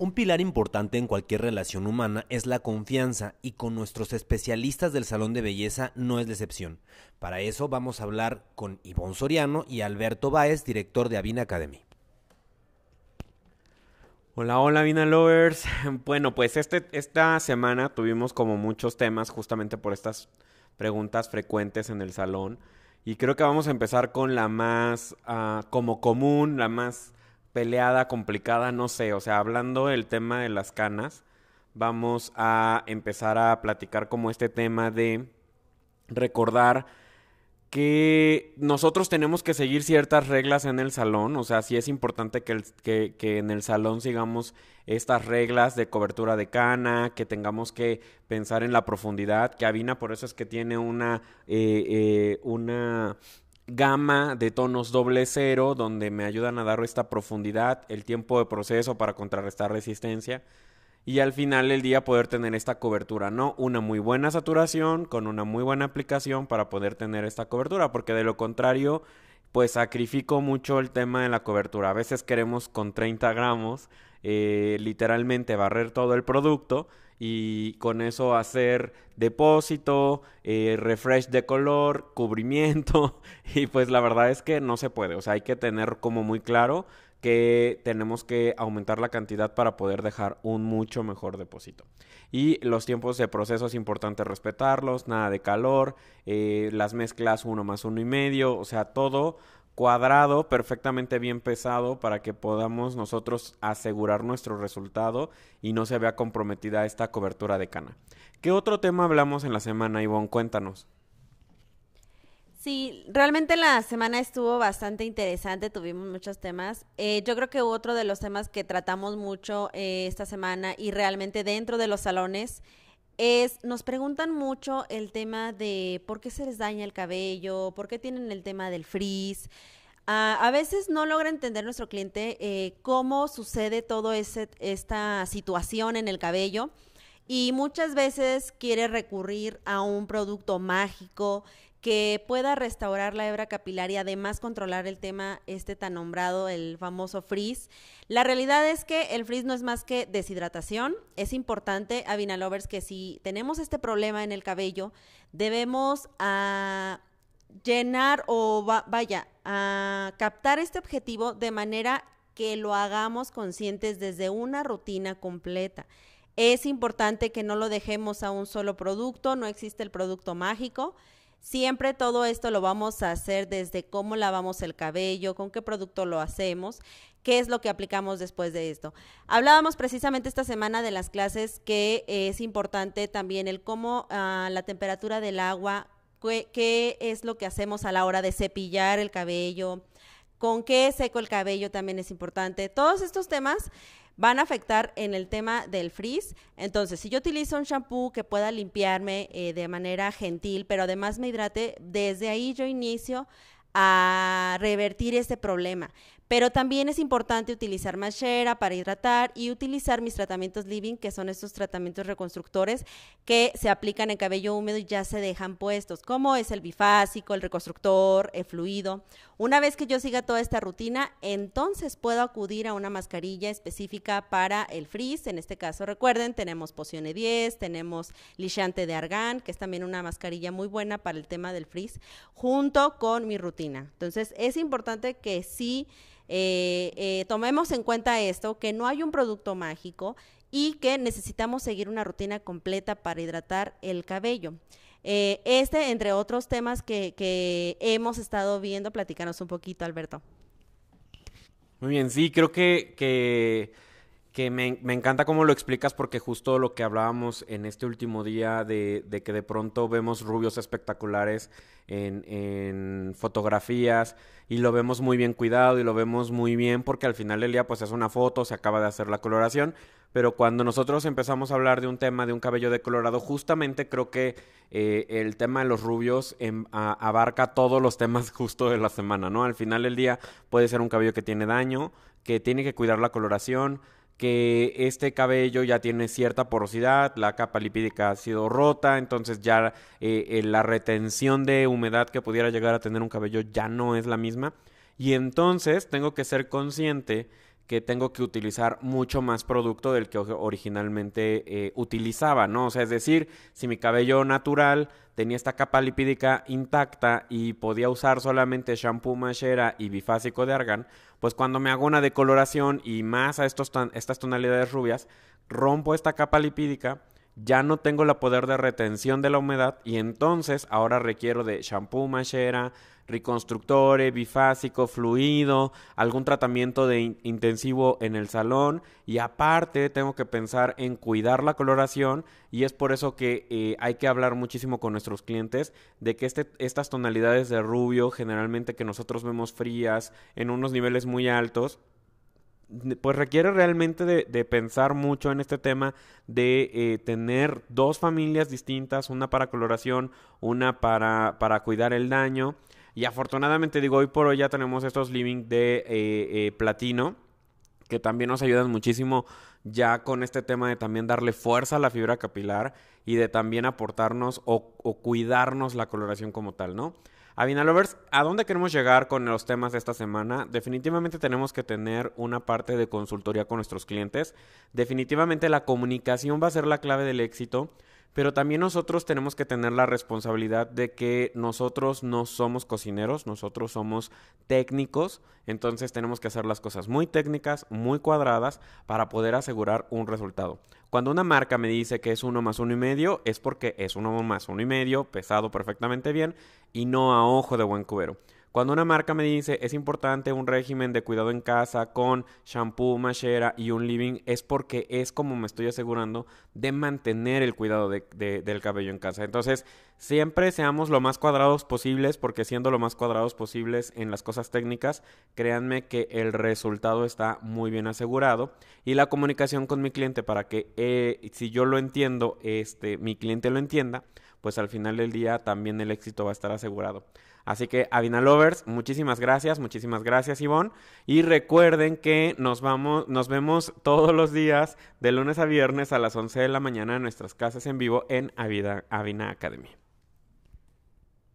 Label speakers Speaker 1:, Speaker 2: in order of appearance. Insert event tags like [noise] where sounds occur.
Speaker 1: Un pilar importante en cualquier relación humana es la confianza y con nuestros especialistas del salón de belleza no es decepción. Para eso vamos a hablar con Ivonne Soriano y Alberto Báez, director de Avina Academy.
Speaker 2: Hola, hola Avina Lovers. Bueno, pues este, esta semana tuvimos como muchos temas justamente por estas preguntas frecuentes en el salón. Y creo que vamos a empezar con la más uh, como común, la más peleada, complicada, no sé, o sea, hablando del tema de las canas, vamos a empezar a platicar como este tema de recordar que nosotros tenemos que seguir ciertas reglas en el salón, o sea, sí es importante que, que, en el salón sigamos estas reglas de cobertura de cana, que tengamos que pensar en la profundidad, que Avina por eso es que tiene una, eh, eh, una gama de tonos doble cero donde me ayudan a dar esta profundidad, el tiempo de proceso para contrarrestar resistencia y al final del día poder tener esta cobertura, ¿no? Una muy buena saturación con una muy buena aplicación para poder tener esta cobertura, porque de lo contrario, pues sacrifico mucho el tema de la cobertura. A veces queremos con 30 gramos eh, literalmente barrer todo el producto y con eso hacer depósito, eh, refresh de color, cubrimiento [laughs] y pues la verdad es que no se puede, o sea, hay que tener como muy claro que tenemos que aumentar la cantidad para poder dejar un mucho mejor depósito. Y los tiempos de proceso es importante respetarlos, nada de calor, eh, las mezclas uno más uno y medio, o sea, todo cuadrado, perfectamente bien pesado para que podamos nosotros asegurar nuestro resultado y no se vea comprometida esta cobertura de cana. ¿Qué otro tema hablamos en la semana, Ivonne? Cuéntanos.
Speaker 3: Sí, realmente la semana estuvo bastante interesante, tuvimos muchos temas. Eh, yo creo que otro de los temas que tratamos mucho eh, esta semana y realmente dentro de los salones es, nos preguntan mucho el tema de por qué se les daña el cabello, por qué tienen el tema del frizz. Ah, a veces no logra entender nuestro cliente eh, cómo sucede toda esta situación en el cabello y muchas veces quiere recurrir a un producto mágico que pueda restaurar la hebra capilar y además controlar el tema este tan nombrado, el famoso frizz. La realidad es que el frizz no es más que deshidratación. Es importante, Lovers, que si tenemos este problema en el cabello, debemos a ah, llenar o vaya a captar este objetivo de manera que lo hagamos conscientes desde una rutina completa. Es importante que no lo dejemos a un solo producto, no existe el producto mágico. Siempre todo esto lo vamos a hacer desde cómo lavamos el cabello, con qué producto lo hacemos, qué es lo que aplicamos después de esto. Hablábamos precisamente esta semana de las clases que es importante también el cómo ah, la temperatura del agua, qué, qué es lo que hacemos a la hora de cepillar el cabello, con qué seco el cabello también es importante. Todos estos temas van a afectar en el tema del frizz. Entonces, si yo utilizo un shampoo que pueda limpiarme eh, de manera gentil, pero además me hidrate, desde ahí yo inicio a revertir este problema. Pero también es importante utilizar mashera para hidratar y utilizar mis tratamientos living, que son estos tratamientos reconstructores que se aplican en cabello húmedo y ya se dejan puestos, como es el bifásico, el reconstructor, el fluido. Una vez que yo siga toda esta rutina, entonces puedo acudir a una mascarilla específica para el frizz. En este caso, recuerden, tenemos Pociones 10, tenemos Lishante de Argan, que es también una mascarilla muy buena para el tema del frizz, junto con mi rutina. Entonces, es importante que sí eh, eh, tomemos en cuenta esto, que no hay un producto mágico y que necesitamos seguir una rutina completa para hidratar el cabello. Eh, este, entre otros temas que, que hemos estado viendo, platicanos un poquito, Alberto.
Speaker 2: Muy bien, sí, creo que, que que me, me, encanta cómo lo explicas porque justo lo que hablábamos en este último día de, de que de pronto vemos rubios espectaculares en, en, fotografías y lo vemos muy bien cuidado y lo vemos muy bien porque al final del día pues es una foto, se acaba de hacer la coloración, pero cuando nosotros empezamos a hablar de un tema de un cabello decolorado, justamente creo que eh, el tema de los rubios em, abarca todos los temas [laughs] justo de la semana, ¿no? Al final del día puede ser un cabello que tiene daño, que tiene que cuidar la coloración, que este cabello ya tiene cierta porosidad, la capa lipídica ha sido rota, entonces ya eh, eh, la retención de humedad que pudiera llegar a tener un cabello ya no es la misma. Y entonces tengo que ser consciente que tengo que utilizar mucho más producto del que originalmente eh, utilizaba, ¿no? O sea, es decir, si mi cabello natural tenía esta capa lipídica intacta y podía usar solamente shampoo mashera y bifásico de argán, pues cuando me hago una decoloración y más a estos estas tonalidades rubias, rompo esta capa lipídica, ya no tengo la poder de retención de la humedad y entonces ahora requiero de shampoo mashera, reconstructore, bifásico, fluido, algún tratamiento de intensivo en el salón y aparte tengo que pensar en cuidar la coloración y es por eso que eh, hay que hablar muchísimo con nuestros clientes de que este, estas tonalidades de rubio generalmente que nosotros vemos frías en unos niveles muy altos pues requiere realmente de, pensar mucho en este tema de eh, tener dos familias distintas, una para coloración, una para, para cuidar el daño. Y afortunadamente digo, hoy por hoy ya tenemos estos living de eh, eh, platino, que también nos ayudan muchísimo ya con este tema de también darle fuerza a la fibra capilar y de también aportarnos o cuidarnos la coloración como tal, ¿no? Avinalovers, ¿a dónde queremos llegar con los temas de esta semana? Definitivamente tenemos que tener una parte de consultoría con nuestros clientes. Definitivamente la comunicación va a ser la clave del éxito. Pero también nosotros tenemos que tener la responsabilidad de que nosotros no somos cocineros, nosotros somos técnicos, entonces tenemos que hacer las cosas muy técnicas, muy cuadradas para poder asegurar un resultado. Cuando una marca me dice que es uno más uno y medio, es porque es uno más uno y medio, pesado perfectamente bien y no a ojo de buen cubero. Cuando una marca me dice es importante un régimen de cuidado en casa con shampoo, mashera y un living, es porque es como me estoy asegurando de mantener el cuidado del cabello en casa. Entonces, siempre seamos lo más cuadrados posibles, porque siendo lo más cuadrados posibles en las cosas técnicas, créanme que el resultado está muy bien asegurado. Y la comunicación con mi cliente para que eh, si yo lo entiendo, este, mi cliente lo entienda, pues al final del día también el éxito va a estar asegurado. Así que Avina Lovers, muchísimas gracias, muchísimas gracias Ivonne. Y recuerden que nos vamos, nos vemos todos los días de lunes a viernes a las 11 de la mañana en nuestras casas en vivo en Avina Academy.